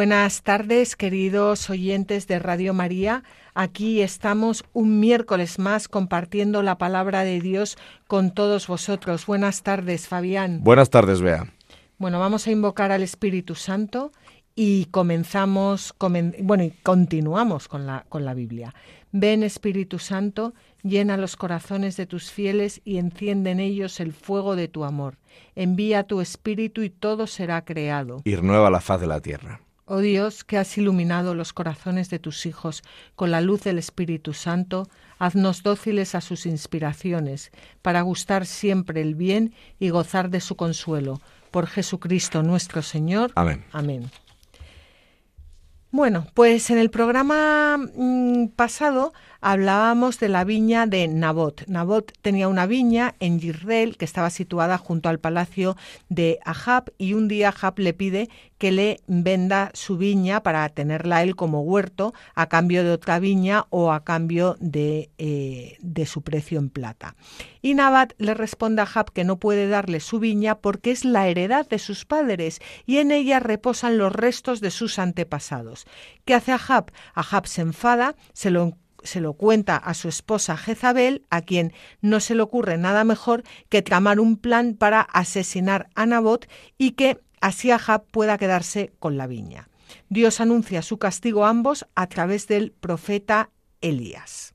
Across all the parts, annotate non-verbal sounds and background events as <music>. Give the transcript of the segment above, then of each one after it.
Buenas tardes, queridos oyentes de Radio María. Aquí estamos un miércoles más compartiendo la palabra de Dios con todos vosotros. Buenas tardes, Fabián. Buenas tardes, Bea. Bueno, vamos a invocar al Espíritu Santo y comenzamos, bueno, y continuamos con la, con la Biblia. Ven, Espíritu Santo, llena los corazones de tus fieles y enciende en ellos el fuego de tu amor. Envía tu Espíritu y todo será creado. Y renueva la faz de la tierra. Oh Dios, que has iluminado los corazones de tus hijos con la luz del Espíritu Santo, haznos dóciles a sus inspiraciones, para gustar siempre el bien y gozar de su consuelo. Por Jesucristo nuestro Señor. Amén. Amén. Bueno, pues en el programa mm, pasado hablábamos de la viña de Nabot. Nabot tenía una viña en Yisrael que estaba situada junto al palacio de Ahab y un día Ahab le pide que le venda su viña para tenerla él como huerto a cambio de otra viña o a cambio de, eh, de su precio en plata. Y Nabat le responde a Ahab que no puede darle su viña porque es la heredad de sus padres y en ella reposan los restos de sus antepasados. ¿Qué hace Ahab? Ahab se enfada, se lo se lo cuenta a su esposa Jezabel, a quien no se le ocurre nada mejor que tramar un plan para asesinar a Nabot y que así Ahab pueda quedarse con la viña. Dios anuncia su castigo a ambos a través del profeta Elías.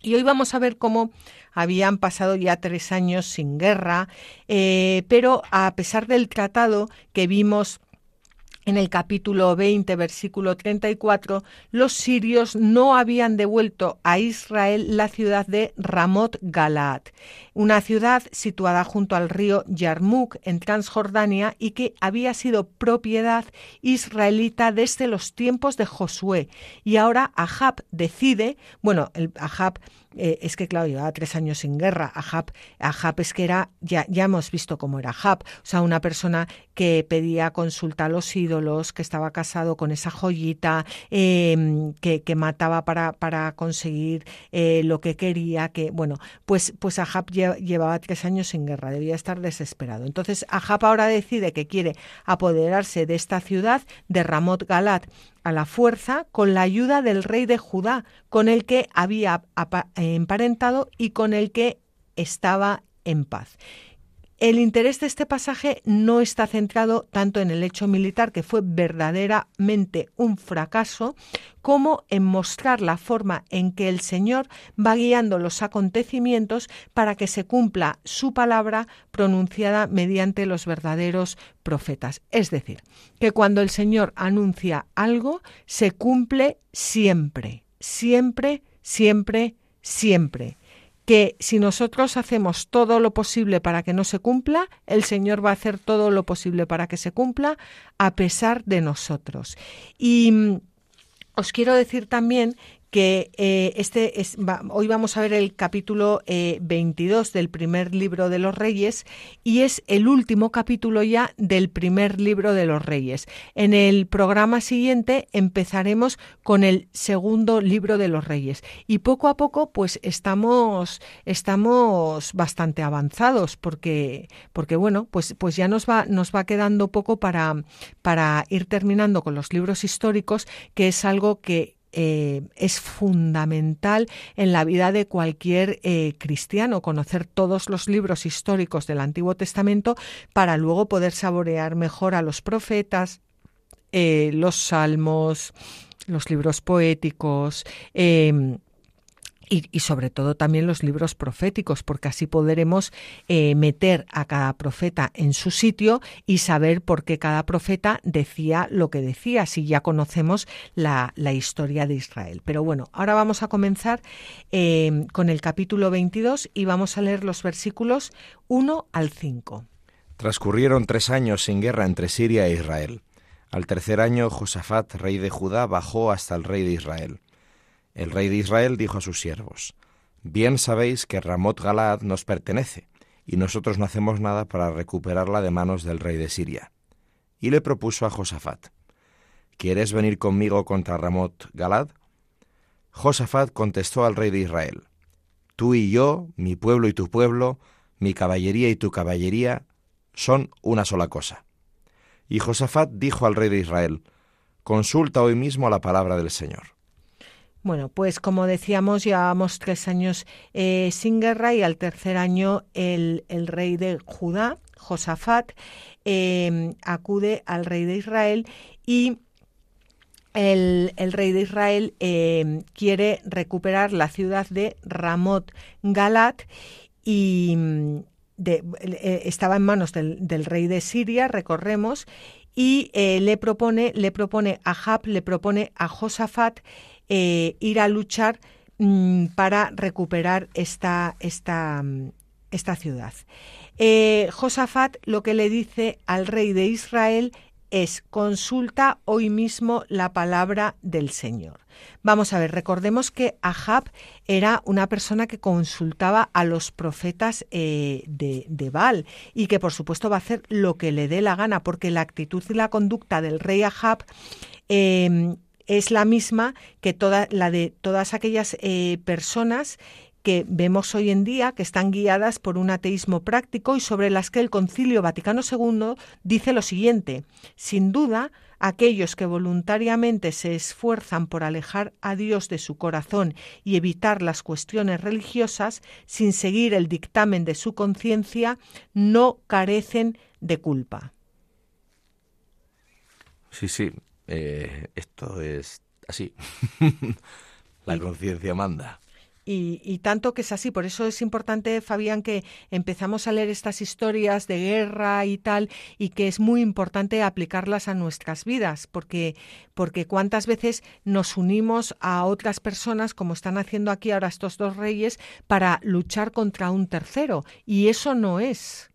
Y hoy vamos a ver cómo habían pasado ya tres años sin guerra, eh, pero a pesar del tratado que vimos en el capítulo 20, versículo 34, los sirios no habían devuelto a Israel la ciudad de Ramot Galaad, una ciudad situada junto al río Yarmuk en Transjordania y que había sido propiedad israelita desde los tiempos de Josué. Y ahora Ahab decide, bueno, el Ahab eh, es que, claro, llevaba tres años sin guerra. Ahab, Ahab es que era, ya, ya hemos visto cómo era Ahab, o sea, una persona que pedía consulta a los ídolos, que estaba casado con esa joyita, em, que, que, mataba para, para conseguir eh, lo que quería, que, bueno, pues, pues Ahab llevaba tres años sin guerra, debía estar desesperado. Entonces, Ahab ahora decide que quiere apoderarse de esta ciudad, de Ramot Galat, a la fuerza con la ayuda del rey de Judá, con el que había emparentado y con el que estaba en paz. El interés de este pasaje no está centrado tanto en el hecho militar, que fue verdaderamente un fracaso, como en mostrar la forma en que el Señor va guiando los acontecimientos para que se cumpla su palabra pronunciada mediante los verdaderos profetas. Es decir, que cuando el Señor anuncia algo, se cumple siempre, siempre, siempre, siempre que si nosotros hacemos todo lo posible para que no se cumpla, el Señor va a hacer todo lo posible para que se cumpla a pesar de nosotros. Y mm, os quiero decir también que eh, este es, hoy vamos a ver el capítulo 22 eh, del primer libro de los Reyes y es el último capítulo ya del primer libro de los Reyes. En el programa siguiente empezaremos con el segundo libro de los Reyes y poco a poco pues estamos estamos bastante avanzados porque porque bueno pues pues ya nos va nos va quedando poco para para ir terminando con los libros históricos que es algo que eh, es fundamental en la vida de cualquier eh, cristiano, conocer todos los libros históricos del Antiguo Testamento para luego poder saborear mejor a los profetas, eh, los salmos, los libros poéticos, y, sobre todo también los libros proféticos, porque así podremos eh, meter a cada profeta en su sitio y saber por qué cada profeta decía lo que decía, si ya conocemos la, historia de Israel. Pero bueno, ahora vamos a comenzar eh, con el capítulo 22 y vamos a leer los versículos 1 al 5. Transcurrieron tres años sin guerra entre Siria e Israel. Al tercer año, Josafat, rey de Judá, bajó hasta el rey de Israel El rey de Israel dijo a sus siervos, Bien sabéis que Ramot Galaad nos pertenece, y nosotros no hacemos nada para recuperarla de manos del rey de Siria. Y le propuso a Josafat, ¿Quieres venir conmigo contra Ramot Galad? Josafat contestó al rey de Israel, Tú y yo, mi pueblo y tu pueblo, mi caballería y tu caballería, son una sola cosa. Y Josafat dijo al rey de Israel, Consulta hoy mismo la palabra del Señor. Bueno, pues como decíamos, llevábamos tres años eh, sin guerra y al tercer año el, rey de Judá, Josafat, em, acude al rey de Israel y el, rey de Israel em, quiere recuperar la ciudad de Ramot Galat y mm, eh, estaba en manos del, rey de Siria, recorremos, y eh, le propone, le propone a Jab, le propone a Josafat eh, ir a luchar mm, para recuperar esta, esta, mm, esta ciudad. Eh, Josafat lo que le dice al rey de Israel es consulta hoy mismo la palabra del Señor. Vamos a ver, recordemos que Ahab era una persona que consultaba a los profetas eh, de, de, Baal y que por supuesto va a hacer lo que le dé la gana, porque la actitud y la conducta del rey Ahab es la misma que toda la de todas aquellas eh, personas que vemos hoy en día que están guiadas por un ateísmo práctico y sobre las que el Concilio Vaticano II dice lo siguiente: sin duda, aquellos que voluntariamente se esfuerzan por alejar a Dios de su corazón y evitar las cuestiones religiosas sin seguir el dictamen de su conciencia, no carecen de culpa. Sí, sí, eh, esto es así. <laughs> La conciencia manda. Y, tanto que es así, por eso es importante, Fabián, que empezamos a leer estas historias de guerra y tal, y que es muy importante aplicarlas a nuestras vidas, porque, porque cuántas veces nos unimos a otras personas, como están haciendo aquí ahora estos dos reyes, para luchar contra un tercero, y eso no es.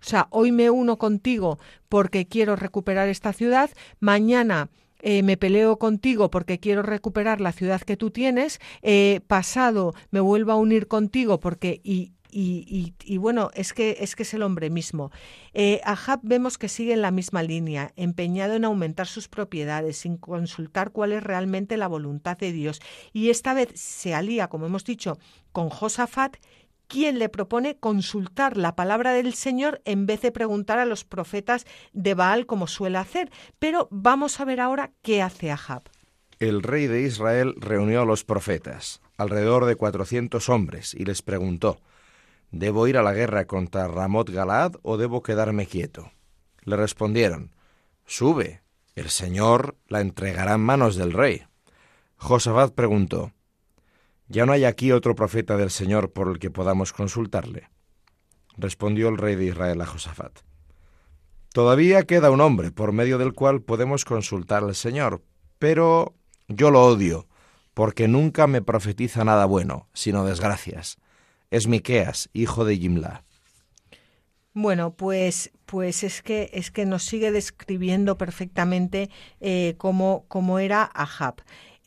O sea, hoy me uno contigo porque quiero recuperar esta ciudad, mañana eh, me peleo contigo porque quiero recuperar la ciudad que tú tienes, eh, pasado me vuelvo a unir contigo porque y, y, bueno, es que, es que es el hombre mismo. Eh, Ahab vemos que sigue en la misma línea, empeñado en aumentar sus propiedades, sin consultar cuál es realmente la voluntad de Dios. Y esta vez se alía, como hemos dicho, con Josafat, quien le propone consultar la palabra del Señor en vez de preguntar a los profetas de Baal como suele hacer. Pero vamos a ver ahora qué hace Ahab. El rey de Israel reunió a los profetas, alrededor de cuatrocientos hombres, y les preguntó, ¿Debo ir a la guerra contra Ramot Galad o debo quedarme quieto? Le respondieron, Sube, el Señor la entregará en manos del rey. Josafat preguntó, ¿Ya no hay aquí otro profeta del Señor por el que podamos consultarle? Respondió el rey de Israel a Josafat. Todavía queda un hombre por medio del cual podemos consultar al Señor, pero yo lo odio, porque nunca me profetiza nada bueno, sino desgracias. Es Miqueas, hijo de Jimla. Bueno, pues, pues es que es que nos sigue describiendo perfectamente eh, cómo, cómo, era Ahab.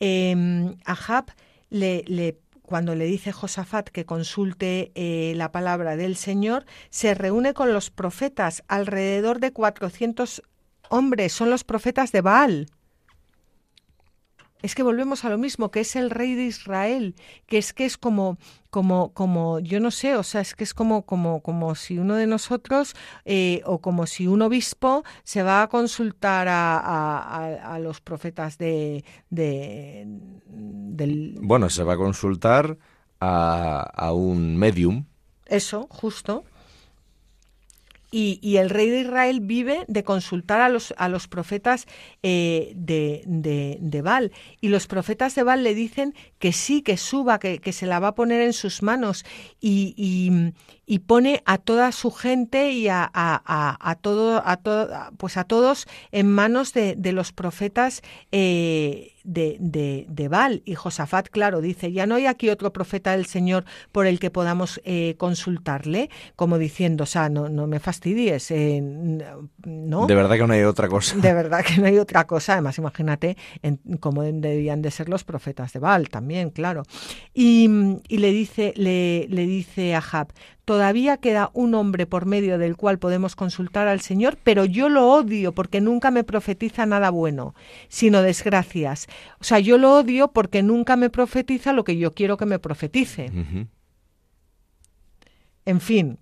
Eh, Ahab le, cuando le dice Josafat que consulte eh, la palabra del Señor, se reúne con los profetas, alrededor de 400 hombres, son los profetas de Baal es que volvemos a lo mismo, que es el rey de Israel, que es que es como, como, como, yo no sé, o sea, es que es como, como, como si uno de nosotros, eh, o como si un obispo se va a consultar a, los profetas de, de, del... Bueno, se va a consultar a, a un medium. Eso, justo. Y, el rey de Israel vive de consultar a los, a los profetas eh, de, de, de, Baal. Y los profetas de Baal le dicen que sí, que suba, que, se la va a poner en sus manos. Y, y pone a toda su gente y a, a, todo, a todo, pues a todos en manos de, de los profetas eh, de, de, de, Baal. Y Josafat, claro, dice, ya no hay aquí otro profeta del Señor por el que podamos eh, consultarle, como diciendo, o sea, no, no me fastidies, eh, ¿no? De verdad que no hay otra cosa. De verdad que no hay otra cosa. Además, imagínate en, cómo debían de ser los profetas de Baal también, claro. Y, y le dice, le, le dice a Jab, todavía queda un hombre por medio del cual podemos consultar al Señor, pero yo lo odio porque nunca me profetiza nada bueno, sino desgracias. O sea, yo lo odio porque nunca me profetiza lo que yo quiero que me profetice. En fin.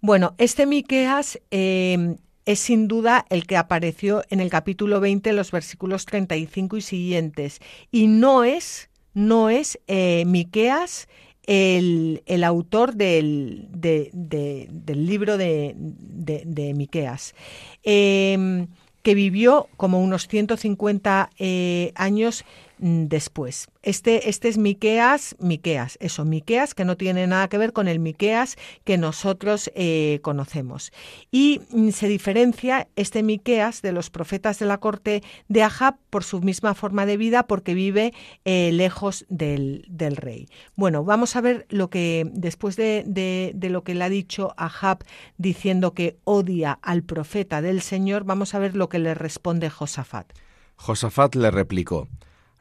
Bueno, este Miqueas eh, es sin duda el que apareció en el capítulo 20, los versículos 35 y siguientes. Y no es, no es eh, Miqueas el, el autor del, del libro de, de, Miqueas, em, que vivió como unos 150 eh, años después. Este, este es Miqueas, Miqueas, eso, Miqueas, que no tiene nada que ver con el Miqueas que nosotros eh, conocemos. Y mm, se diferencia este Miqueas de los profetas de la corte de Ahab por su misma forma de vida, porque vive eh, lejos del, del, rey. Bueno, vamos a ver lo que, después de, de, de lo que le ha dicho Ahab diciendo que odia al profeta del Señor, vamos a ver lo que le responde Josafat. Josafat le replicó,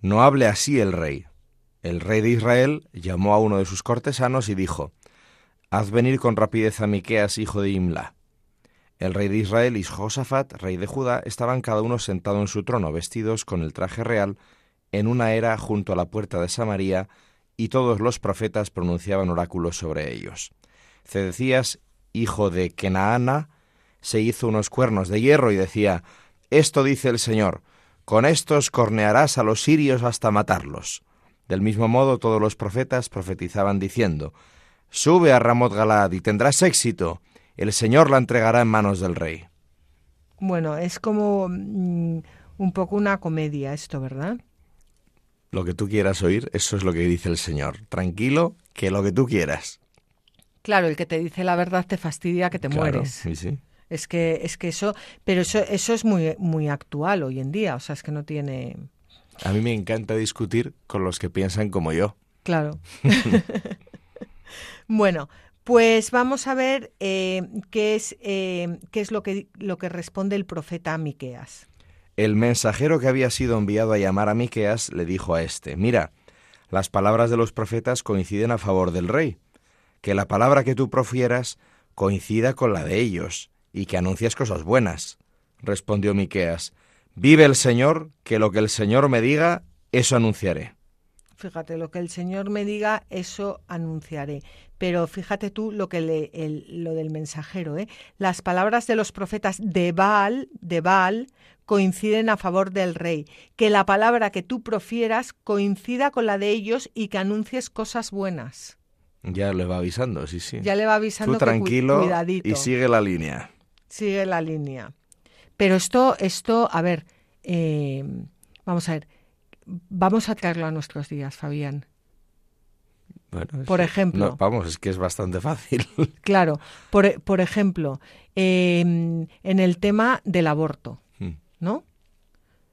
no hable así el rey. El rey de Israel llamó a uno de sus cortesanos y dijo, Haz venir con rapidez a Miqueas, hijo de Imla. El rey de Israel y Josafat, rey de Judá, estaban cada uno sentado en su trono, vestidos con el traje real, en una era junto a la puerta de Samaria, y todos los profetas pronunciaban oráculos sobre ellos. Cedecías, hijo de Kenaana, se hizo unos cuernos de hierro y decía, Esto dice el Señor, con estos cornearás a los sirios hasta matarlos. Del mismo modo todos los profetas profetizaban diciendo, Sube a Ramot Galad y tendrás éxito, el Señor la entregará en manos del rey. Bueno, es como mm, un poco una comedia esto, ¿verdad? Lo que tú quieras oír, eso es lo que dice el Señor. Tranquilo, que lo que tú quieras. Claro, el que te dice la verdad te fastidia que te mueres. Sí, sí. Es que, es que eso, pero eso, eso es muy, muy actual hoy en día, o sea, es que no tiene... A mí me encanta discutir con los que piensan como yo. Claro. <laughs> bueno, pues vamos a ver eh, qué es, eh, qué es lo, que, lo que responde el profeta a Miqueas. El mensajero que había sido enviado a llamar a Miqueas le dijo a este: Mira, las palabras de los profetas coinciden a favor del rey. Que la palabra que tú profieras coincida con la de ellos y que anuncias cosas buenas. Respondió Miqueas, Vive el Señor, que lo que el Señor me diga, eso anunciaré. Fíjate, lo que el Señor me diga, eso anunciaré. Pero fíjate tú lo que le, lo del mensajero, ¿eh? Las palabras de los profetas de Baal, de Baal, coinciden a favor del rey. Que la palabra que tú profieras coincida con la de ellos y que anuncies cosas buenas. Ya le va avisando, sí, sí. Ya le va avisando. Tú tranquilo y sigue la línea sigue la línea. Pero esto, esto, a ver, eh, vamos a ver, vamos a traerlo a nuestros días, Fabián. por ejemplo. vamos, es que es bastante fácil. <laughs> Claro, por, por ejemplo, em, en el tema del aborto, hmm. ¿no?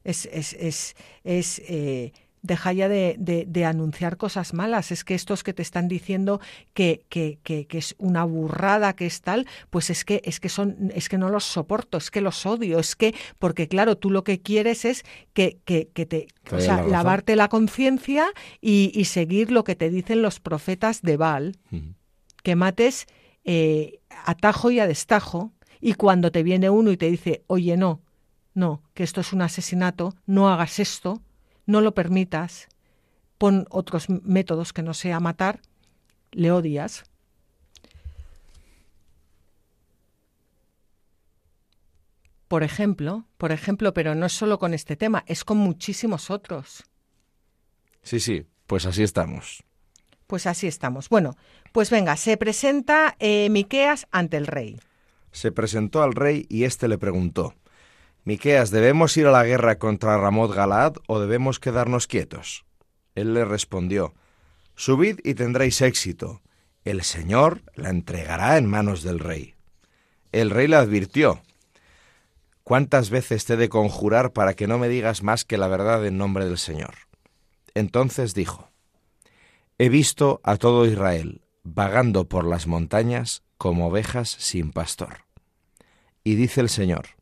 Es, es, es, es eh, deja ya de, de, anunciar cosas malas. Es que estos que te están diciendo que, que, que, es una burrada, que es tal, pues es que, es que son, es que no los soporto, es que los odio, es que, porque claro, tú lo que quieres es que, que, que te, o sea, lavarte la conciencia y, y, seguir lo que te dicen los profetas de Baal, que mates eh, atajo y a destajo, y cuando te viene uno y te dice, oye, no, no, que esto es un asesinato, no hagas esto, no lo permitas, pon otros métodos que no sea matar, le odias. Por ejemplo, por ejemplo, pero no es solo con este tema, es con muchísimos otros. Sí, sí, pues así estamos. Pues así estamos. Bueno, pues venga, se presenta eh, Miqueas ante el rey. Se presentó al rey y éste le preguntó: Miqueas, ¿debemos ir a la guerra contra Ramot Galad o debemos quedarnos quietos? Él le respondió, Subid y tendréis éxito, el Señor la entregará en manos del rey. El rey le advirtió, ¿cuántas veces te he de conjurar para que no me digas más que la verdad en nombre del Señor? Entonces dijo, He visto a todo Israel vagando por las montañas como ovejas sin pastor. Y dice el Señor,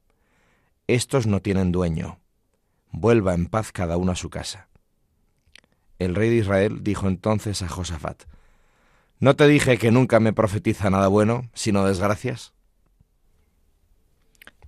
Estos no tienen dueño, vuelva en paz cada uno a su casa. El rey de Israel dijo entonces a Josafat, ¿No te dije que nunca me profetiza nada bueno, sino desgracias?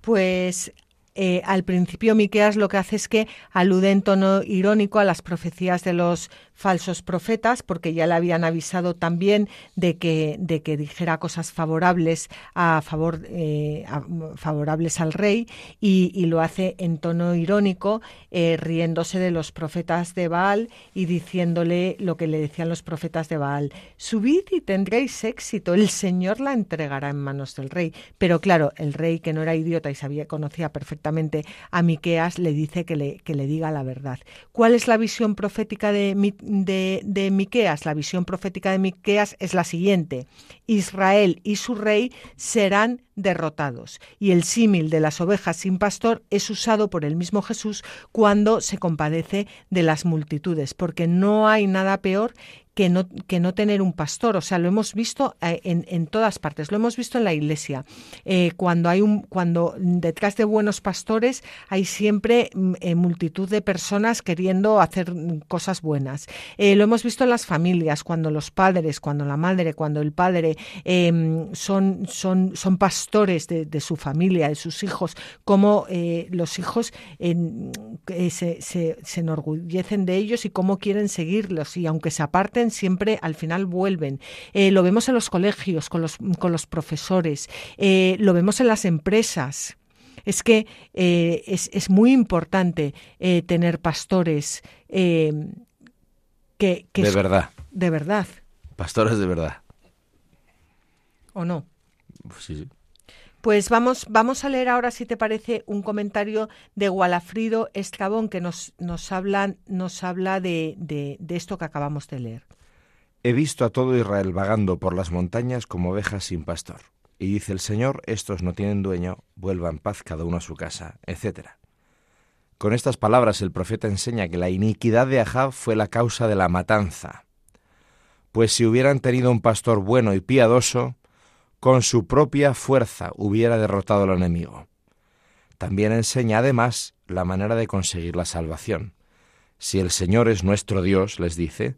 Pues eh, al principio Miqueas lo que hace es que alude en tono irónico a las profecías de los falsos profetas, porque ya le habían avisado también de que, de que dijera cosas favorables a favor eh, favorables al rey, y, lo hace en tono irónico, eh, riéndose de los profetas de Baal y diciéndole lo que le decían los profetas de Baal: subid y tendréis éxito, el Señor la entregará en manos del rey. Pero claro, el rey que no era idiota y sabía, conocía perfectamente a Miqueas, le dice que le, que le diga la verdad. ¿Cuál es la visión profética de, de, Miqueas, la visión profética de Miqueas es la siguiente: Israel y su rey serán derrotados. Y el símil de las ovejas sin pastor es usado por el mismo Jesús cuando se compadece de las multitudes, porque no hay nada peor que no, que no tener un pastor. O sea, lo hemos visto eh, en, en todas partes, lo hemos visto en la iglesia. Eh, cuando hay un, cuando detrás de buenos pastores hay siempre mm, eh, multitud de personas queriendo hacer cosas buenas. lo hemos visto en las familias, cuando los padres, cuando la madre, cuando el padre em, son, son, son pastores de, su familia, de sus hijos, como los hijos se, se, se enorgullecen de ellos y cómo quieren seguirlos. Y aunque se aparten, siempre al final vuelven. Eh, lo vemos en los colegios, con los, con los profesores, eh, lo vemos en las empresas. Es que eh, es, muy importante tener pastores que, De verdad. De verdad. Pastores de verdad. ¿O no? Sí, sí. Pues vamos, vamos a leer ahora, si te parece, un comentario de Gualafrido Estrabón que nos, nos, nos habla de, de esto que acabamos de leer. He visto a todo Israel vagando por las montañas como ovejas sin pastor. Y dice el Señor, estos no tienen dueño, vuelva en paz cada uno a su casa, etc. Con estas palabras el profeta enseña que la iniquidad de Ahab fue la causa de la matanza. Pues si hubieran tenido un pastor bueno y piadoso, con su propia fuerza hubiera derrotado al enemigo. También enseña además la manera de conseguir la salvación. Si el Señor es nuestro Dios, les dice,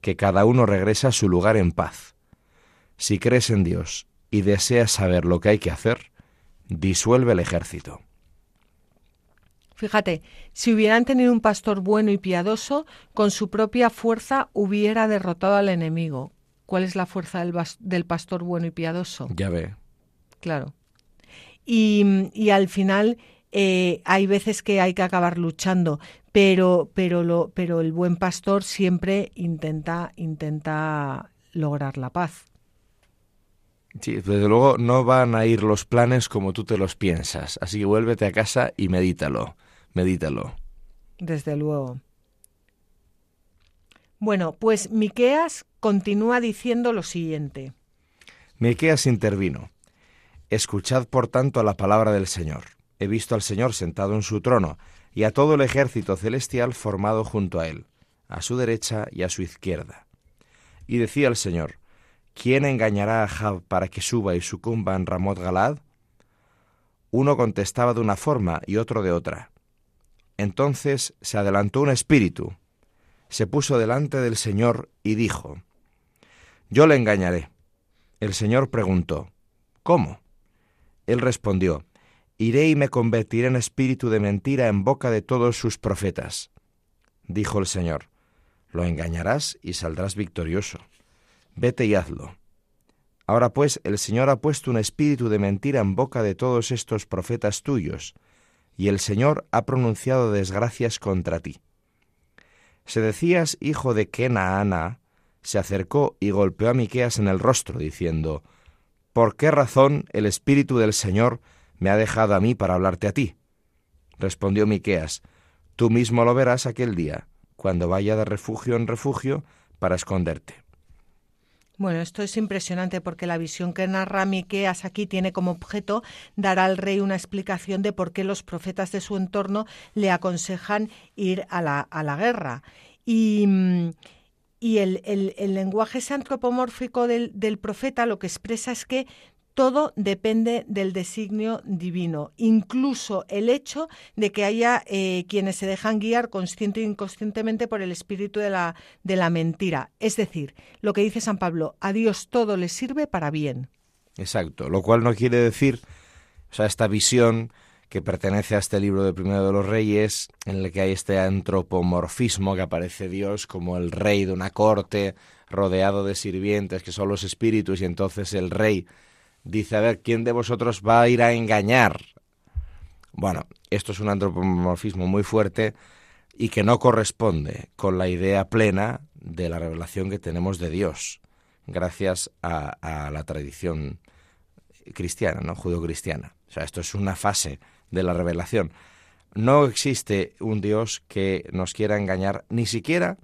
que cada uno regrese a su lugar en paz. Si crees en Dios y deseas saber lo que hay que hacer, disuelve el ejército. Fíjate, si hubieran tenido un pastor bueno y piadoso, con su propia fuerza hubiera derrotado al enemigo. ¿Cuál es la fuerza del, pastor bueno y piadoso? Ya ve. Claro. Y, y al final eh, hay veces que hay que acabar luchando, pero, pero, lo, pero el buen pastor siempre intenta, intenta lograr la paz. Sí, desde luego no van a ir los planes como tú te los piensas, así que vuélvete a casa y medítalo, medítalo. Desde luego. Bueno, pues Miqueas continúa diciendo lo siguiente. Miqueas intervino. Escuchad por tanto la palabra del Señor. He visto al Señor sentado en su trono y a todo el ejército celestial formado junto a él, a su derecha y a su izquierda. Y decía el Señor, ¿quién engañará a Jab para que suba y sucumba en Ramot Galad? Uno contestaba de una forma y otro de otra. Entonces se adelantó un espíritu, se puso delante del Señor y dijo, Yo le engañaré. El Señor preguntó, ¿Cómo? Él respondió, Iré y me convertiré en espíritu de mentira en boca de todos sus profetas. Dijo el Señor, lo engañarás y saldrás victorioso. Vete y hazlo. Ahora pues el Señor ha puesto un espíritu de mentira en boca de todos estos profetas tuyos, y el Señor ha pronunciado desgracias contra ti. Se decías hijo de Kenaana, se acercó y golpeó a Miqueas en el rostro, diciendo, ¿Por qué razón el espíritu del Señor me ha dejado a mí para hablarte a ti. Respondió Miqueas, tú mismo lo verás aquel día, cuando vaya de refugio en refugio para esconderte. Bueno, esto es impresionante porque la visión que narra Miqueas aquí tiene como objeto dar al rey una explicación de por qué los profetas de su entorno le aconsejan ir a la, a la guerra. Y, y el, el, el, lenguaje antropomórfico del, del profeta lo que expresa es que todo depende del designio divino, incluso el hecho de que haya eh, quienes se dejan guiar consciente e inconscientemente por el espíritu de la, de la mentira. Es decir, lo que dice San Pablo, a Dios todo le sirve para bien. Exacto, lo cual no quiere decir, o sea, esta visión que pertenece a este libro de Primero de los Reyes, en el que hay este antropomorfismo que aparece Dios como el rey de una corte rodeado de sirvientes que son los espíritus y entonces el rey dice, a ver, ¿quién de vosotros va a ir a engañar? Bueno, esto es un antropomorfismo muy fuerte y que no corresponde con la idea plena de la revelación que tenemos de Dios, gracias a, la tradición cristiana, ¿no? Judio-cristiana. O sea, esto es una fase de la revelación. No existe un Dios que nos quiera engañar, ni siquiera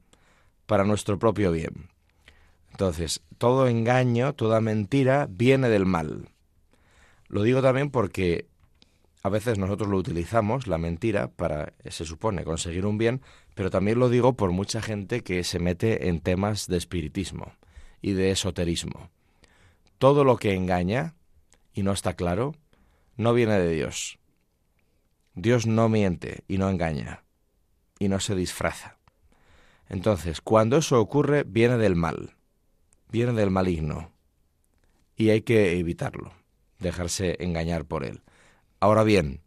para nuestro propio bien. Entonces, todo engaño, toda mentira viene del mal. Lo digo también porque a veces nosotros lo utilizamos, la mentira, para, se supone, conseguir un bien, pero también lo digo por mucha gente que se mete en temas de espiritismo y de esoterismo. Todo lo que engaña, y no está claro, no viene de Dios. Dios no miente y no engaña, y no se disfraza. Entonces, cuando eso ocurre, viene del mal viene del maligno y hay que evitarlo, dejarse engañar por él. Ahora bien,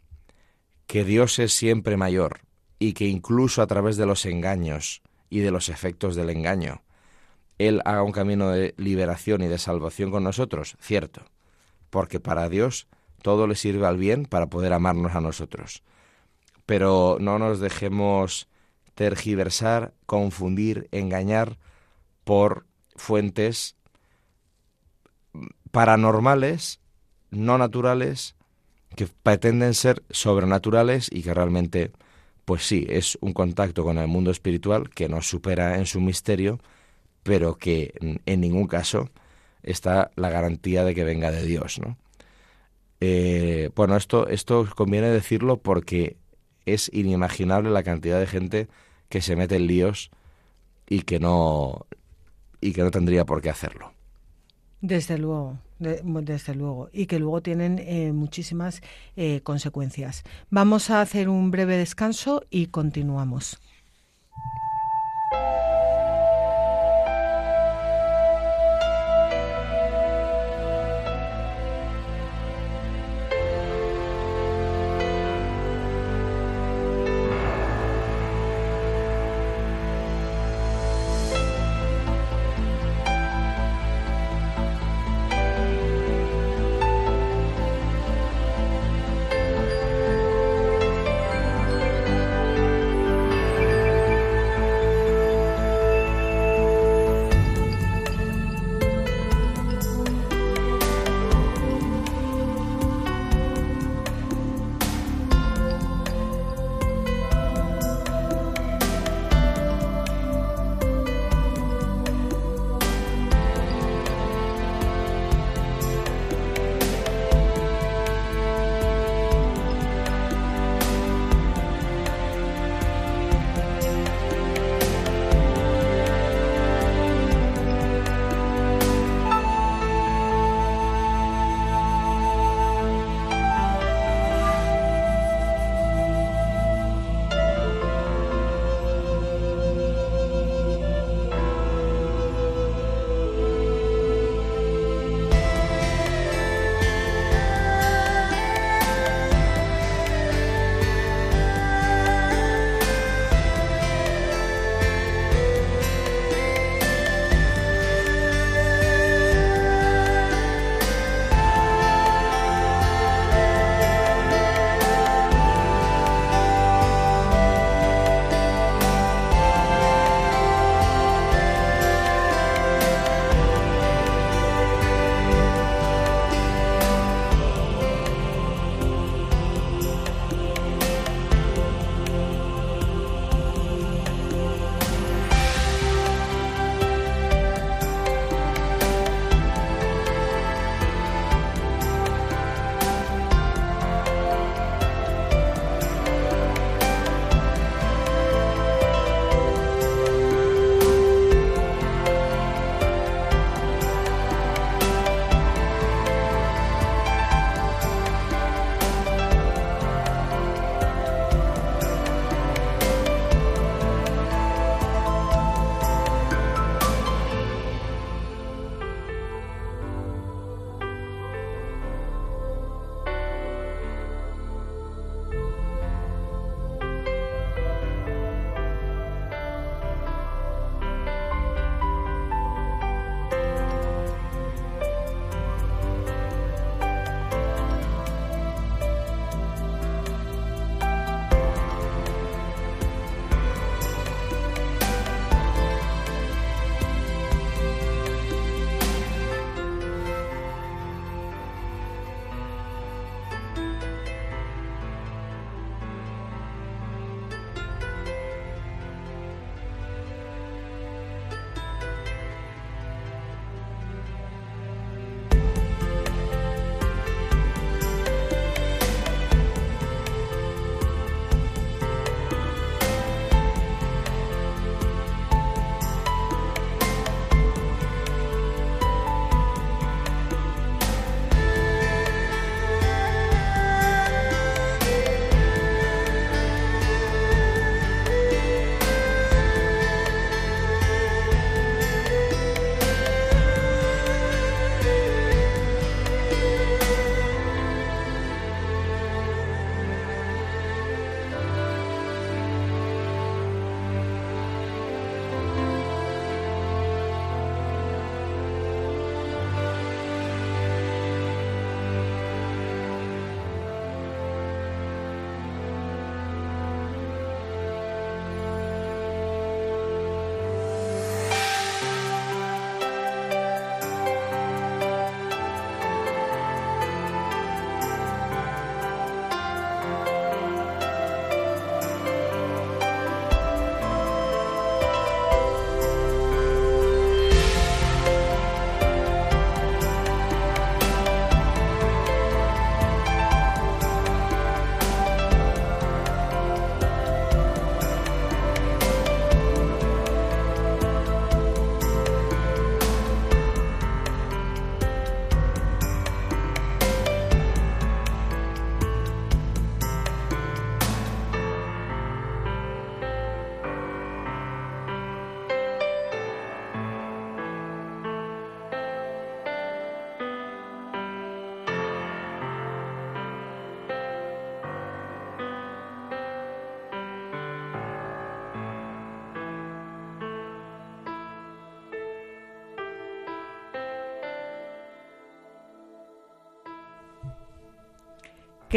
que Dios es siempre mayor y que incluso a través de los engaños y de los efectos del engaño, Él haga un camino de liberación y de salvación con nosotros, cierto, porque para Dios todo le sirve al bien para poder amarnos a nosotros. Pero no nos dejemos tergiversar, confundir, engañar por fuentes paranormales, no naturales, que pretenden ser sobrenaturales y que realmente, pues sí, es un contacto con el mundo espiritual que nos supera en su misterio, pero que en ningún caso está la garantía de que venga de Dios, ¿no? Eh, bueno, esto, esto conviene decirlo porque es inimaginable la cantidad de gente que se mete en líos y que no, y que no tendría por qué hacerlo. Desde luego, desde luego, y que luego tienen eh, muchísimas eh, consecuencias. Vamos a hacer un breve descanso y continuamos.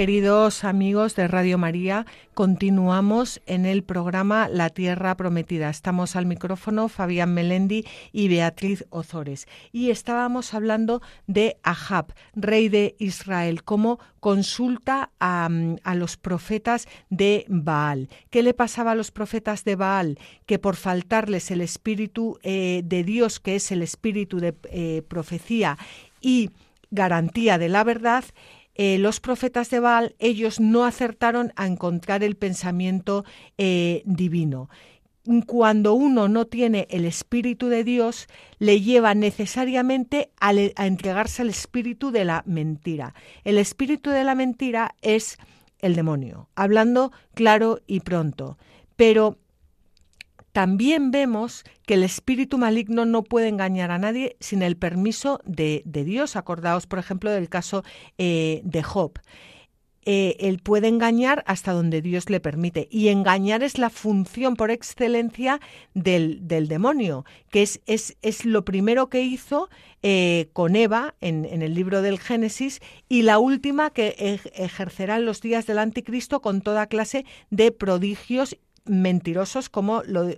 Queridos amigos de Radio María, continuamos en el programa La Tierra Prometida. Estamos al micrófono Fabián Melendi y Beatriz Ozores. Y estábamos hablando de Ahab, rey de Israel, cómo consulta a, los profetas de Baal. ¿Qué le pasaba a los profetas de Baal? Que por faltarles el espíritu eh, de Dios, que es el espíritu de eh, profecía y garantía de la verdad, eh, los profetas de Baal, ellos no acertaron a encontrar el pensamiento eh, divino. Cuando uno no tiene el Espíritu de Dios, le lleva necesariamente a, a entregarse al Espíritu de la mentira. El Espíritu de la mentira es el demonio, hablando claro y pronto. Pero también vemos que el espíritu maligno no puede engañar a nadie sin el permiso de, Dios. Acordaos, por ejemplo, del caso eh, de Job. Eh, él puede engañar hasta donde Dios le permite. Y engañar es la función por excelencia del, demonio, que es, es, es, lo primero que hizo eh, con Eva en, en, el libro del Génesis y la última que ejercerá en los días del anticristo con toda clase de prodigios mentirosos, como lo,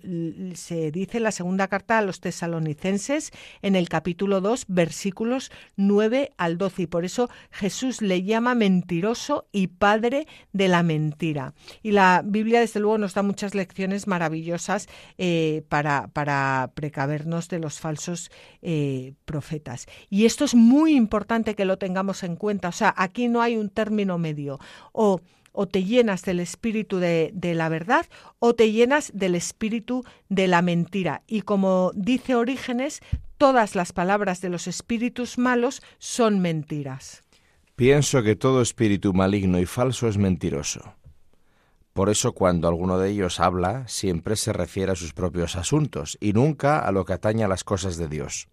se dice en la segunda carta a los tesalonicenses en el capítulo 2, versículos 9 al 12. Y por eso Jesús le llama mentiroso y padre de la mentira. Y la Biblia, desde luego, nos da muchas lecciones maravillosas eh, para, para, precavernos de los falsos eh, profetas. Y esto es muy importante que lo tengamos en cuenta. O sea, aquí no hay un término medio. O o te llenas del espíritu de, la verdad o te llenas del espíritu de la mentira. Y como dice Orígenes, todas las palabras de los espíritus malos son mentiras. Pienso que todo espíritu maligno y falso es mentiroso. Por eso cuando alguno de ellos habla, siempre se refiere a sus propios asuntos y nunca a lo que atañe a las cosas de Dios.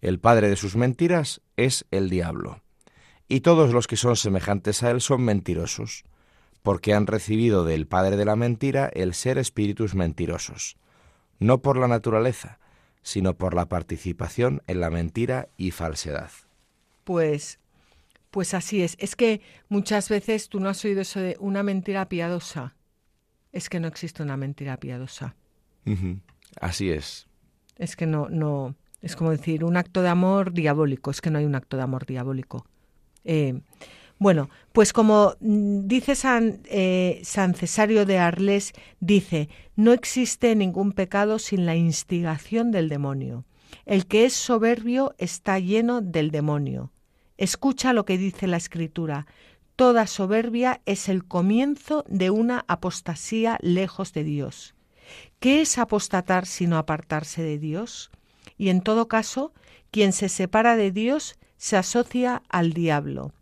El padre de sus mentiras es el diablo y todos los que son semejantes a él son mentirosos, porque han recibido del Padre de la mentira el ser espíritus mentirosos, no por la naturaleza, sino por la participación en la mentira y falsedad. Pues pues así es. Es que muchas veces tú no has oído eso de una mentira piadosa. Es que no existe una mentira piadosa. Así es. Es que no, no, es como decir un acto de amor diabólico. Es que no hay un acto de amor diabólico. Eh, bueno, pues como mm, dice San, eh, San Cesario de Arles, dice, no existe ningún pecado sin la instigación del demonio. El que es soberbio está lleno del demonio. Escucha lo que dice la Escritura. Toda soberbia es el comienzo de una apostasía lejos de Dios. ¿Qué es apostatar sino apartarse de Dios? Y en todo caso, quien se separa de Dios se asocia al diablo.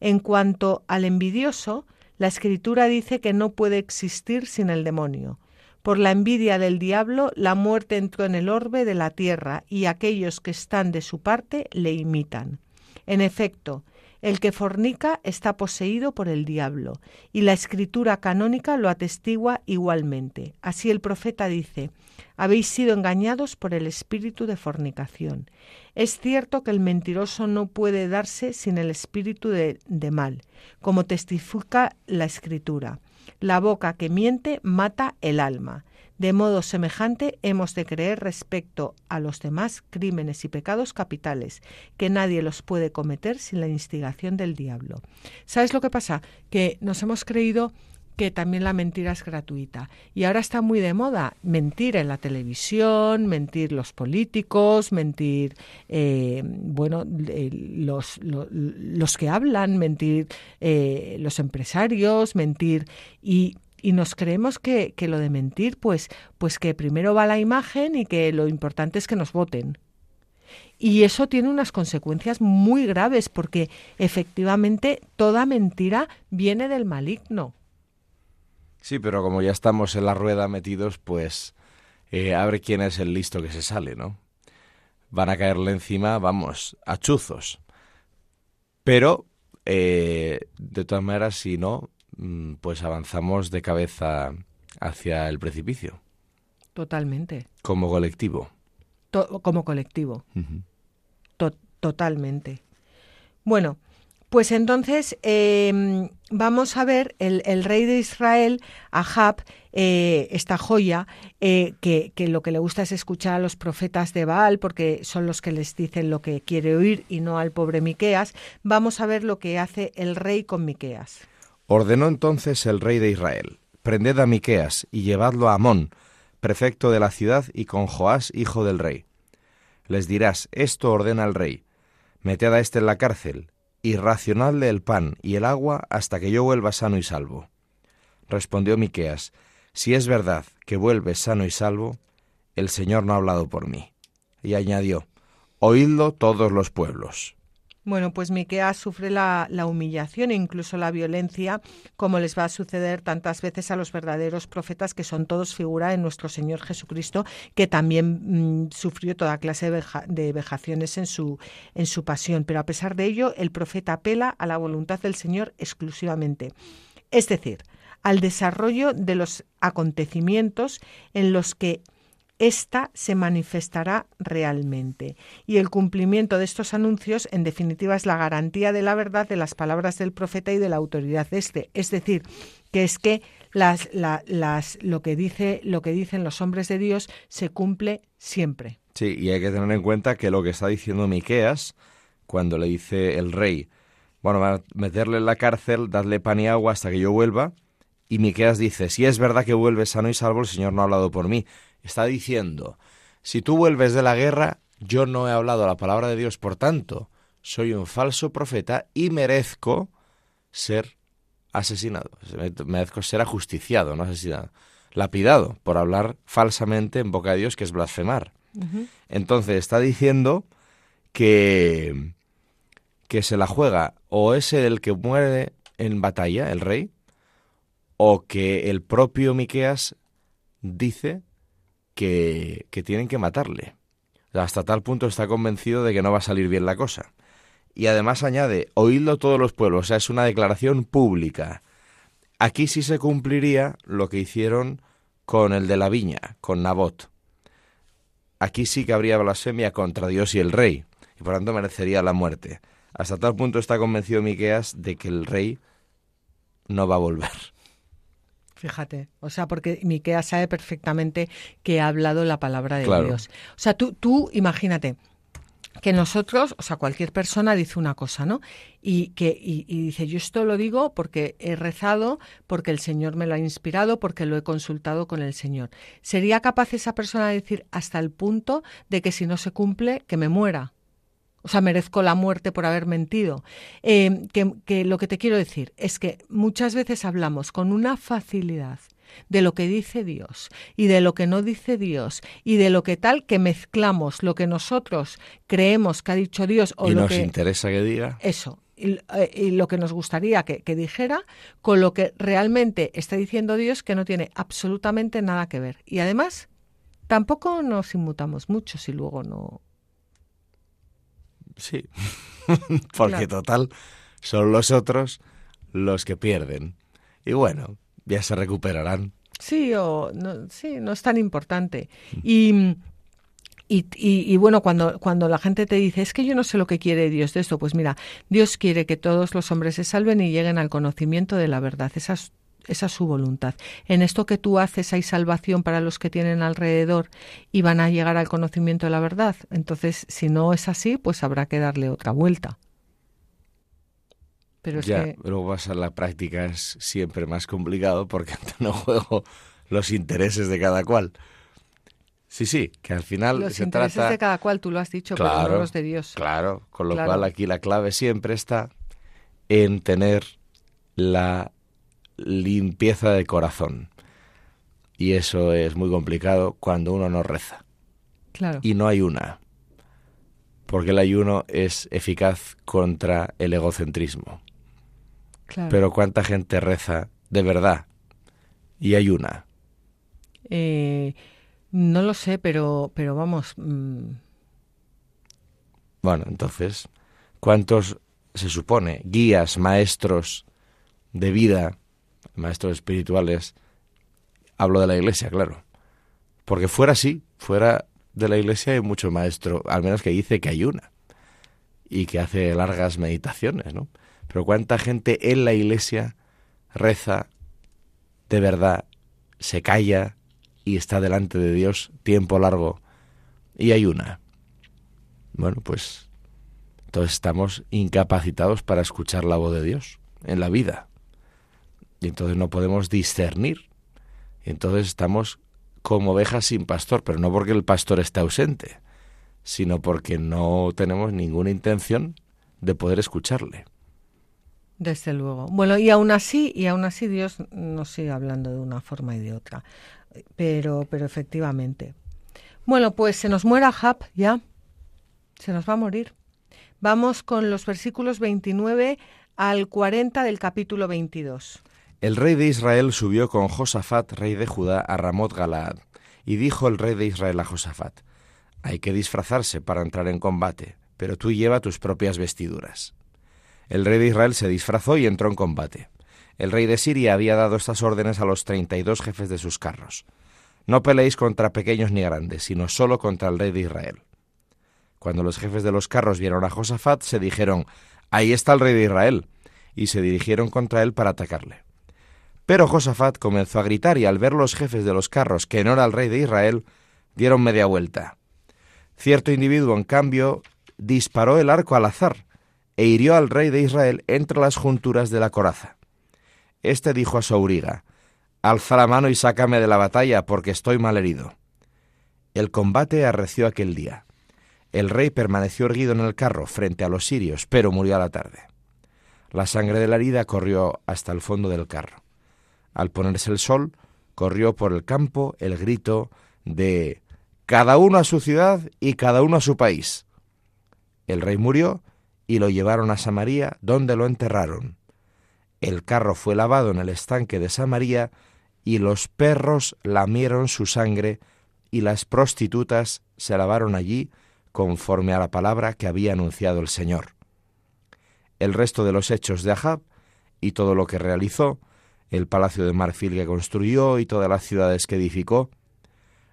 En cuanto al envidioso, la escritura dice que no puede existir sin el demonio. Por la envidia del diablo, la muerte entró en el orbe de la tierra y aquellos que están de su parte le imitan. En efecto, el que fornica está poseído por el diablo, y la escritura canónica lo atestigua igualmente. Así el profeta dice, habéis sido engañados por el espíritu de fornicación. Es cierto que el mentiroso no puede darse sin el espíritu de, de mal, como testifica la escritura. La boca que miente mata el alma. De modo semejante hemos de creer respecto a los demás crímenes y pecados capitales, que nadie los puede cometer sin la instigación del diablo. ¿Sabes lo que pasa? Que nos hemos creído que también la mentira es gratuita. Y ahora está muy de moda mentir en la televisión, mentir los políticos, mentir, eh, bueno, los, los, que hablan, mentir eh, los empresarios, mentir y y nos creemos que, que, lo de mentir, pues, pues que primero va la imagen y que lo importante es que nos voten. Y eso tiene unas consecuencias muy graves porque efectivamente toda mentira viene del maligno. Sí, pero como ya estamos en la rueda metidos, pues eh, abre quién es el listo que se sale, ¿no? Van a caerle encima, vamos, a chuzos. Pero, eh, de todas maneras, si no, pues avanzamos de cabeza hacia el precipicio. Totalmente. Como colectivo. como colectivo. totalmente. Bueno, Pues entonces em, vamos a ver el, rey de Israel, Ahab, eh, esta joya, eh, que, que, lo que le gusta es escuchar a los profetas de Baal, porque son los que les dicen lo que quiere oír y no al pobre Miqueas. Vamos a ver lo que hace el rey con Miqueas. Ordenó entonces el rey de Israel: Prended a Miqueas y llevadlo a Amón, prefecto de la ciudad, y con Joás, hijo del rey. Les dirás: Esto ordena el rey. Meted a éste en la cárcel y racionadle el pan y el agua hasta que yo vuelva sano y salvo. Respondió Miqueas, si es verdad que vuelves sano y salvo, el Señor no ha hablado por mí. Y añadió, oídlo todos los pueblos. Bueno, pues Miqueas sufre la, humillación e incluso la violencia, como les va a suceder tantas veces a los verdaderos profetas, que son todos figura de nuestro Señor Jesucristo, que también mm, sufrió toda clase de, vejaciones en su, en su pasión. Pero a pesar de ello, el profeta apela a la voluntad del Señor exclusivamente. Es decir, al desarrollo de los acontecimientos en los que esta se manifestará realmente. Y el cumplimiento de estos anuncios, en definitiva, es la garantía de la verdad de las palabras del profeta y de la autoridad de este. Es decir, que es que las, las, lo, que dice, lo que dicen los hombres de Dios se cumple siempre. Sí, y hay que tener en cuenta que lo que está diciendo Miqueas, cuando le dice el rey, bueno, va a meterle en la cárcel, dadle pan y agua hasta que yo vuelva, y Miqueas dice, si es verdad que vuelve sano y salvo, el Señor no ha hablado por mí está diciendo, si tú vuelves de la guerra, yo no he hablado la palabra de Dios, por tanto, soy un falso profeta y merezco ser asesinado, merezco ser ajusticiado, no asesinado, lapidado por hablar falsamente en boca de Dios, que es blasfemar. Entonces está diciendo que, que se la juega o es el que muere en batalla, el rey, o que el propio Miqueas dice que, tienen que matarle. Hasta tal punto está convencido de que no va a salir bien la cosa. Y además añade, oídlo todos los pueblos, o sea, es una declaración pública. Aquí sí se cumpliría lo que hicieron con el de la viña, con Nabot. Aquí sí que habría blasfemia contra Dios y el rey, y por tanto merecería la muerte. Hasta tal punto está convencido Miqueas de que el rey no va a volver. Fíjate, o sea, porque Miquea sabe perfectamente que ha hablado la palabra de Dios. O sea, tú, tú imagínate que nosotros, o sea, cualquier persona dice una cosa, ¿no? Y que y, dice, yo esto lo digo porque he rezado, porque el Señor me lo ha inspirado, porque lo he consultado con el Señor. ¿Sería capaz esa persona de decir hasta el punto de que si no se cumple, que me muera? O sea, merezco la muerte por haber mentido. Eh, que, lo que te quiero decir es que muchas veces hablamos con una facilidad de lo que dice Dios y de lo que no dice Dios y de lo que tal que mezclamos lo que nosotros creemos que ha dicho Dios o y lo nos interesa que diga eso y, eh, lo que nos gustaría que, que, dijera con lo que realmente está diciendo Dios que no tiene absolutamente nada que ver y además tampoco nos inmutamos mucho si luego no Sí, <laughs> porque total son los otros los que pierden. Y bueno, ya se recuperarán. Sí, o no, sí, no es tan importante. Y, y, y, bueno, cuando, cuando la gente te dice, es que yo no sé lo que quiere Dios de esto, pues mira, Dios quiere que todos los hombres se salven y lleguen al conocimiento de la verdad. Esa es esa es su voluntad. En esto que tú haces hay salvación para los que tienen alrededor y van a llegar al conocimiento de la verdad. Entonces, si no es así, pues habrá que darle otra vuelta. Pero es ya, luego vas a la práctica es siempre más complicado porque <laughs> no juego los intereses de cada cual. Sí, sí, que al final los intereses de cada cual, tú lo has dicho, pero no los de Dios. Claro, con lo cual aquí la clave siempre está en tener la limpieza de corazón. Y eso es muy complicado cuando uno no reza. Claro. Y no hay una. Porque el ayuno es eficaz contra el egocentrismo. Claro. Pero ¿cuánta gente reza de verdad? Y ayuna. Eh, no lo sé, pero, pero vamos. Mm. Bueno, entonces, ¿cuántos se supone guías, maestros de vida maestros espirituales, hablo de la iglesia, claro. Porque fuera así, fuera de la iglesia hay mucho maestro, al menos que dice que hay una y que hace largas meditaciones, ¿no? Pero cuánta gente en la iglesia reza de verdad, se calla y está delante de Dios tiempo largo y hay una. Bueno, pues entonces estamos incapacitados para escuchar la voz de Dios en la vida. Y entonces no podemos discernir. Y entonces estamos como ovejas sin pastor, pero no porque el pastor esté ausente, sino porque no tenemos ninguna intención de poder escucharle. Desde luego. Bueno, y aún así, y aún así Dios nos sigue hablando de una forma y de otra. Pero, pero efectivamente. Bueno, pues se nos muera Jab ya. Se nos va a morir. Vamos con los versículos 29 al 40 del capítulo 22. El rey de Israel subió con Josafat, rey de Judá, a Ramot Galaad, y dijo el rey de Israel a Josafat, hay que disfrazarse para entrar en combate, pero tú lleva tus propias vestiduras. El rey de Israel se disfrazó y entró en combate. El rey de Siria había dado estas órdenes a los treinta y dos jefes de sus carros. No peleéis contra pequeños ni grandes, sino solo contra el rey de Israel. Cuando los jefes de los carros vieron a Josafat, se dijeron, Ahí está el rey de Israel, y se dirigieron contra él para atacarle. Pero Josafat comenzó a gritar y al ver los jefes de los carros que no era el rey de Israel, dieron media vuelta. Cierto individuo, en cambio, disparó el arco al azar e hirió al rey de Israel entre las junturas de la coraza. Este dijo a su auriga, Alza la mano y sácame de la batalla, porque estoy mal herido. El combate arreció aquel día. El rey permaneció erguido en el carro frente a los sirios, pero murió a la tarde. La sangre de la herida corrió hasta el fondo del carro. Al ponerse el sol, corrió por el campo el grito de cada uno a su ciudad y cada uno a su país. El rey murió y lo llevaron a Samaria, donde lo enterraron. El carro fue lavado en el estanque de Samaria, y los perros lamieron su sangre, y las prostitutas se lavaron allí, conforme a la palabra que había anunciado el Señor. El resto de los hechos de Ahab y todo lo que realizó, el palacio de marfil que construyó y todas las ciudades que edificó,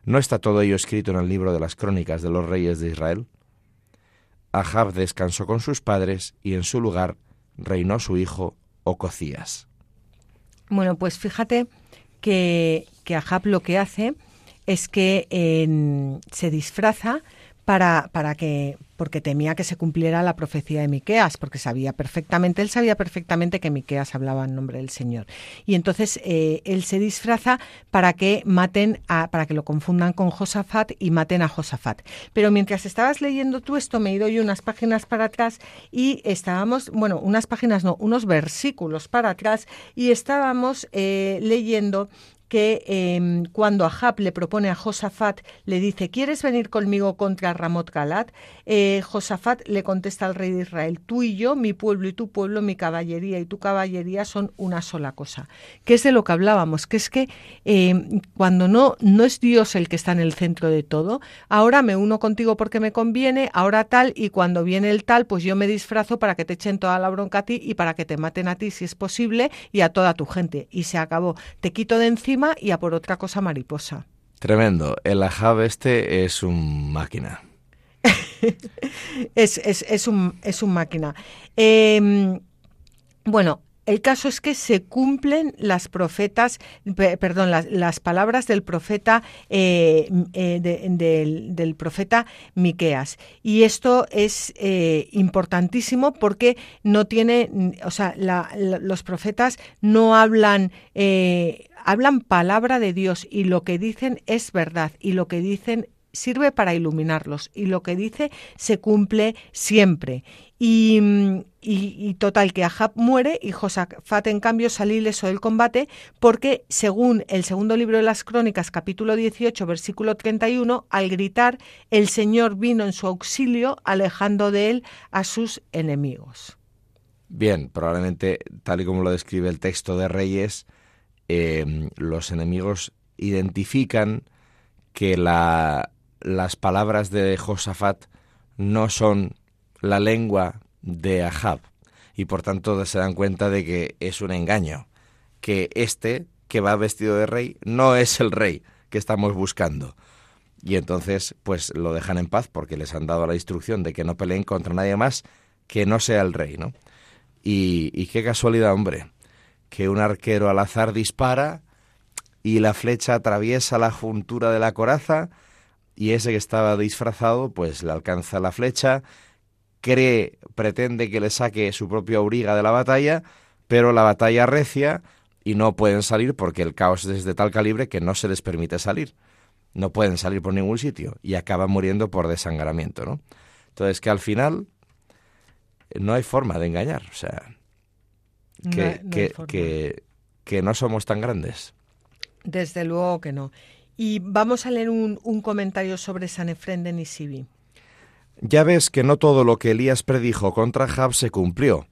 ¿no está todo ello escrito en el libro de las crónicas de los reyes de Israel? Ahab descansó con sus padres y en su lugar reinó su hijo Ococías. Bueno, pues fíjate que, que Ahab lo que hace es que se disfraza para, para que, porque temía que se cumpliera la profecía de Miqueas, porque sabía perfectamente, él sabía perfectamente que Miqueas hablaba en nombre del Señor. Y entonces eh, él se disfraza para que maten, a, para que lo confundan con Josafat y maten a Josafat. Pero mientras estabas leyendo tú esto, me he ido yo unas páginas para atrás y estábamos, bueno, unas páginas no, unos versículos para atrás y estábamos eh, leyendo que eh, cuando Ahab le propone a Josafat, le dice, ¿quieres venir conmigo contra Ramot Galat? Eh, Josafat le contesta al rey de Israel, tú y yo, mi pueblo y tu pueblo, mi caballería y tu caballería son una sola cosa. Que es de lo que hablábamos, que es que eh, cuando no, no es Dios el que está en el centro de todo, ahora me uno contigo porque me conviene, ahora tal, y cuando viene el tal, pues yo me disfrazo para que te echen toda la bronca a ti y para que te maten a ti si es posible y a toda tu gente. Y se acabó. Te quito de encima y a por otra cosa mariposa. Tremendo. El Ahab este es un máquina. Es, es, es, un, es un máquina. Eh, bueno, el caso es que se cumplen las profetas, perdón, las, las palabras del profeta eh, eh, de, del, del, profeta Miqueas. Y esto es eh, importantísimo porque no tiene, o sea, los profetas no hablan hablan palabra de Dios y lo que dicen es verdad y lo que dicen sirve para iluminarlos y lo que dice se cumple siempre. Y, y, y, total, que Ahab muere y Josafat, en cambio, sale ileso del combate porque, según el segundo libro de las Crónicas, capítulo 18, versículo 31, al gritar, el Señor vino en su auxilio, alejando de él a sus enemigos. Bien, probablemente, tal y como lo describe el texto de Reyes, eh, los enemigos identifican que la, las palabras de Josafat no son la lengua de Ahab y por tanto se dan cuenta de que es un engaño, que este que va vestido de rey no es el rey que estamos buscando. Y entonces pues lo dejan en paz porque les han dado la instrucción de que no peleen contra nadie más que no sea el rey, ¿no? Y, y qué casualidad, hombre, que un arquero al azar dispara y la flecha atraviesa la juntura de la coraza y ese que estaba disfrazado pues le alcanza la flecha, cree, pretende que le saque su propia auriga de la batalla, pero la batalla recia y no pueden salir porque el caos es de tal calibre que no se les permite salir. No pueden salir por ningún sitio y acaban muriendo por desangramiento, ¿no? Entonces que al final no hay forma de engañar, o sea, que, que, que, que no somos tan grandes. Desde luego que no. Y vamos a leer un, comentario sobre San Efrén de Nisibi. Ya ves que no todo lo que Elías predijo contra Jab se cumplió,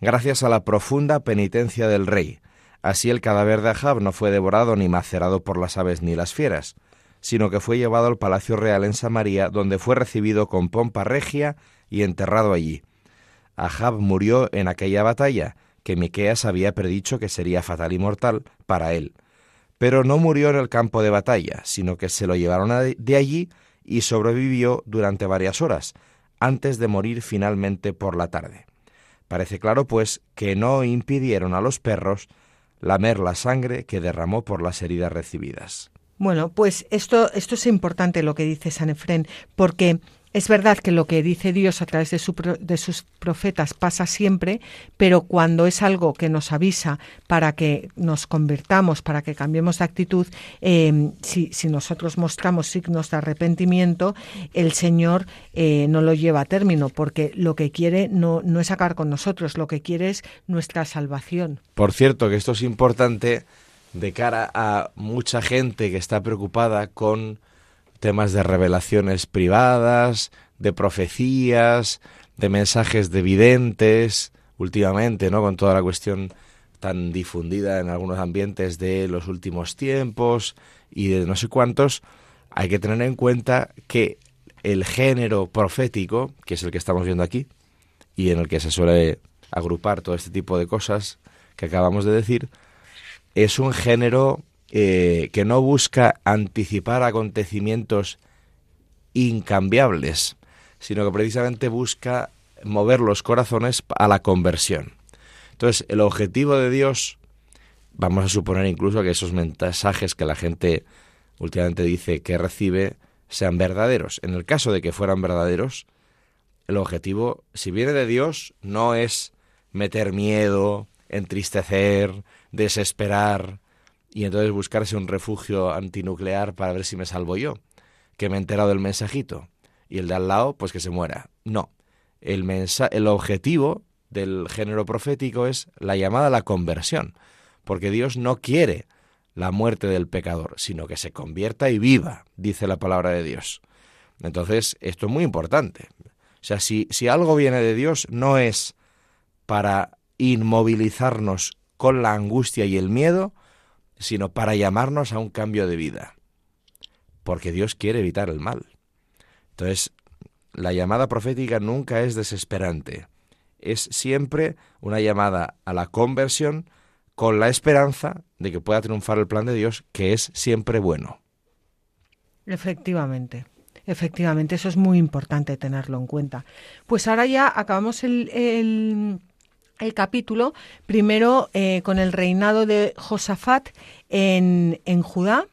gracias a la profunda penitencia del rey. Así el cadáver de Ahab no fue devorado ni macerado por las aves ni las fieras, sino que fue llevado al palacio real en Samaria, donde fue recibido con pompa regia y enterrado allí. Ahab murió en aquella batalla, que Miqueas había predicho que sería fatal y mortal para él. Pero no murió en el campo de batalla, sino que se lo llevaron de allí y sobrevivió durante varias horas, antes de morir finalmente por la tarde. Parece claro, pues, que no impidieron a los perros lamer la sangre que derramó por las heridas recibidas. Bueno, pues esto, esto es importante lo que dice San Efrén, porque es verdad que lo que dice Dios a través de, de, sus profetas pasa siempre, pero cuando es algo que nos avisa para que nos convirtamos, para que cambiemos de actitud, eh, si, si, nosotros mostramos signos de arrepentimiento, el Señor eh, no lo lleva a término, porque lo que quiere no, no es acabar con nosotros, lo que quiere es nuestra salvación. Por cierto, que esto es importante de cara a mucha gente que está preocupada con temas de revelaciones privadas, de profecías, de mensajes de videntes, últimamente, ¿no? Con toda la cuestión tan difundida en algunos ambientes de los últimos tiempos y de no sé cuántos, hay que tener en cuenta que el género profético, que es el que estamos viendo aquí, y en el que se suele agrupar todo este tipo de cosas que acabamos de decir, es un género eh, que no busca anticipar acontecimientos incambiables, sino que precisamente busca mover los corazones a la conversión. Entonces, el objetivo de Dios, vamos a suponer incluso que esos mensajes que la gente últimamente dice que recibe sean verdaderos. En el caso de que fueran verdaderos, el objetivo, si viene de Dios, no es meter miedo, entristecer, desesperar, y entonces buscarse un refugio antinuclear para ver si me salvo yo, que me he enterado del mensajito, y el de al lado, pues que se muera. No, el, mensa el objetivo del género profético es la llamada a la conversión, porque Dios no quiere la muerte del pecador, sino que se convierta y viva, dice la palabra de Dios. Entonces, esto es muy importante. O sea, si, si algo viene de Dios, no es para inmovilizarnos con la angustia y el miedo, sino para llamarnos a un cambio de vida, porque Dios quiere evitar el mal. Entonces, la llamada profética nunca es desesperante, es siempre una llamada a la conversión con la esperanza de que pueda triunfar el plan de Dios, que es siempre bueno. Efectivamente. Efectivamente, eso es muy importante tenerlo en cuenta. Pues ahora ya acabamos el, el el capítulo, primero eh, con el reinado de Josafat en, en Judá,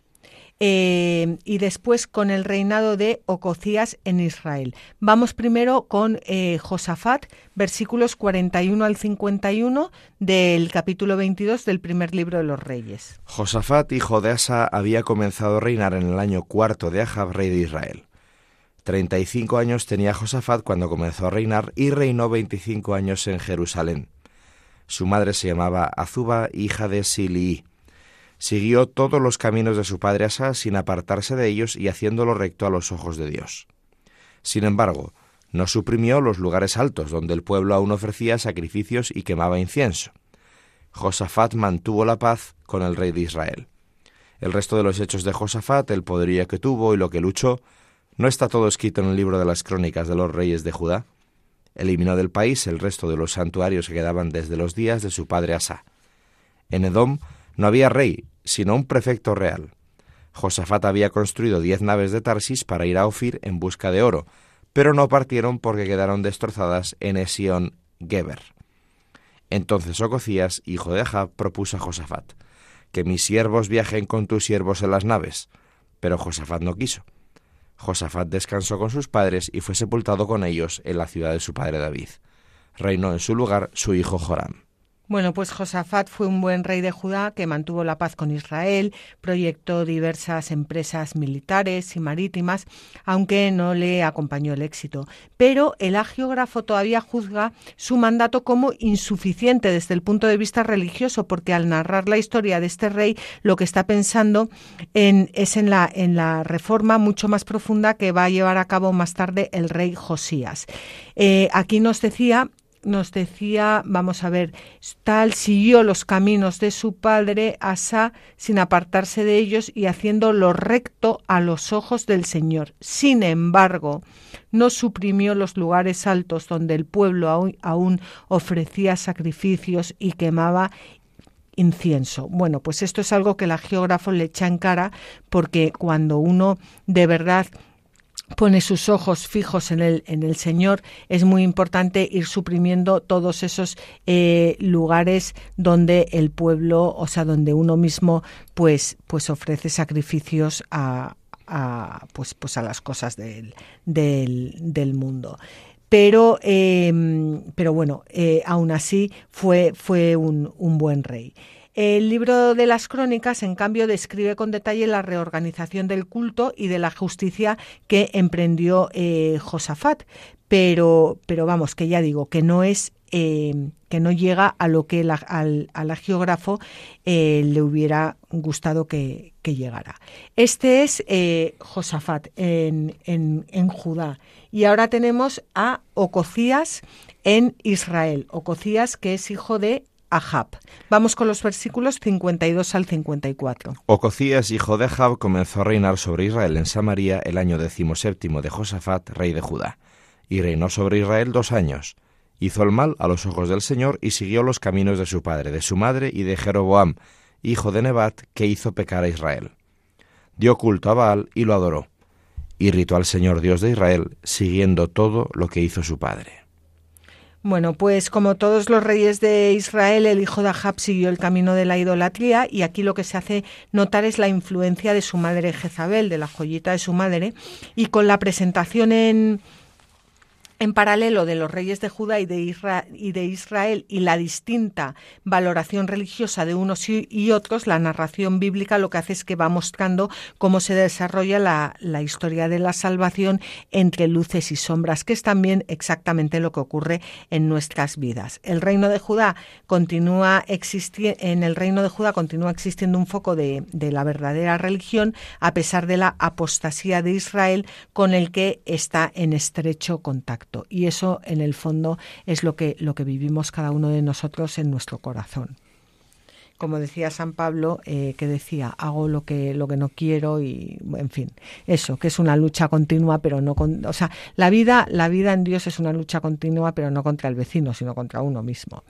eh, y después con el reinado de Ococías en Israel. Vamos primero con eh, Josafat, versículos 41 al 51 del capítulo 22 del primer libro de los Reyes. Josafat, hijo de Asa, había comenzado a reinar en el año cuarto de Ahab, rey de Israel. Treinta y cinco años tenía Josafat cuando comenzó a reinar y reinó veinticinco años en Jerusalén. Su madre se llamaba Azuba, hija de Silí. Siguió todos los caminos de su padre Asa sin apartarse de ellos y haciéndolo recto a los ojos de Dios. Sin embargo, no suprimió los lugares altos donde el pueblo aún ofrecía sacrificios y quemaba incienso. Josafat mantuvo la paz con el rey de Israel. El resto de los hechos de Josafat, el poderío que tuvo y lo que luchó, ¿no está todo escrito en el libro de las crónicas de los reyes de Judá? eliminó del país el resto de los santuarios que quedaban desde los días de su padre Asa. En Edom no había rey, sino un prefecto real. Josafat había construido diez naves de Tarsis para ir a Ofir en busca de oro, pero no partieron porque quedaron destrozadas en Esion Geber. Entonces Ococías, hijo de Ahab, propuso a Josafat, que mis siervos viajen con tus siervos en las naves. Pero Josafat no quiso. Josafat descansó con sus padres y fue sepultado con ellos en la ciudad de su padre David. Reinó en su lugar su hijo Joram. Bueno, pues Josafat fue un buen rey de Judá que mantuvo la paz con Israel, proyectó diversas empresas militares y marítimas, aunque no le acompañó el éxito. Pero el agiógrafo todavía juzga su mandato como insuficiente desde el punto de vista religioso, porque al narrar la historia de este rey, lo que está pensando en, es en la, en la reforma mucho más profunda que va a llevar a cabo más tarde el rey Josías. Eh, aquí nos decía nos decía, vamos a ver, tal siguió los caminos de su padre Asa sin apartarse de ellos y haciendo lo recto a los ojos del Señor. Sin embargo, no suprimió los lugares altos donde el pueblo aún, ofrecía sacrificios y quemaba incienso. Bueno, pues esto es algo que la geógrafo le echa en cara porque cuando uno de verdad pone sus ojos fijos en el, en el Señor, es muy importante ir suprimiendo todos esos eh, lugares donde el pueblo, o sea, donde uno mismo, pues, pues ofrece sacrificios a, a pues, pues a las cosas del, del, mundo pero, em, pero bueno, eh, aún así fue, fue un, un buen rey. El libro de las crónicas, en cambio, describe con detalle la reorganización del culto y de la justicia que emprendió eh, Josafat, pero, pero vamos, que ya digo, que no es eh, que no llega a lo que al, al eh, le hubiera gustado que, llegara. Este es Josafat en, en, en, Judá. Y ahora tenemos a Ococías en Israel. Ococías, que es hijo de Vamos con los versículos 52 al 54. Ococías, hijo de Ahab, comenzó a reinar sobre Israel en Samaria el año decimoséptimo de Josafat, rey de Judá, y reinó sobre Israel dos años. Hizo el mal a los ojos del Señor y siguió los caminos de su padre, de su madre y de Jeroboam, hijo de Nebat, que hizo pecar a Israel. Dio culto a Baal y lo adoró. Irritó al Señor Dios de Israel, siguiendo todo lo que hizo su padre. Bueno, pues como todos los reyes de Israel, el hijo de Ahab siguió el camino de la idolatría y aquí lo que se hace notar es la influencia de su madre Jezabel, de la joyita de su madre, y con la presentación en, en paralelo de los reyes de Judá y de, Israel, y la distinta valoración religiosa de unos y, otros, la narración bíblica lo que hace es que va mostrando cómo se desarrolla la, historia de la salvación entre luces y sombras, que es también exactamente lo que ocurre en nuestras vidas. El reino de Judá continúa existiendo, en el reino de Judá continúa existiendo un foco de, de la verdadera religión, a pesar de la apostasía de Israel con el que está en estrecho contacto. Y eso, en el fondo, es lo que, lo que vivimos cada uno de nosotros en nuestro corazón. Como decía San Pablo, eh, que decía, hago lo que, lo que no quiero y, en fin, eso, que es una lucha continua, pero no con, o sea, la vida, la vida en Dios es una lucha continua, pero no contra el vecino, sino contra uno mismo.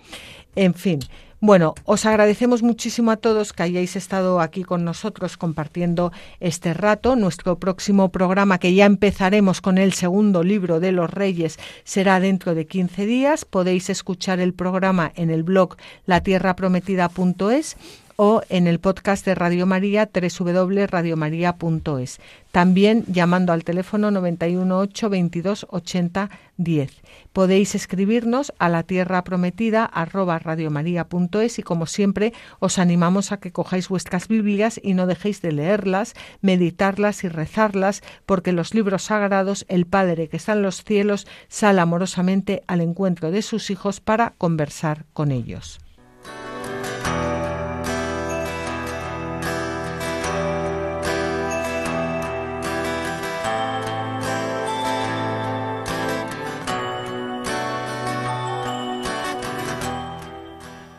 En fin, bueno, os agradecemos muchísimo a todos que hayáis estado aquí con nosotros compartiendo este rato. Nuestro próximo programa, que ya empezaremos con el segundo libro de los Reyes, será dentro de 15 días. Podéis escuchar el programa en el blog latierraprometida.es o en el podcast de Radio María www.radiomaria.es. También llamando al teléfono 918 22 80 10. Podéis escribirnos a la tierra prometida arroba radiomaria.es y como siempre os animamos a que cojáis vuestras Biblias y no dejéis de leerlas, meditarlas y rezarlas porque los libros sagrados el Padre que está en los cielos sale amorosamente al encuentro de sus hijos para conversar con ellos.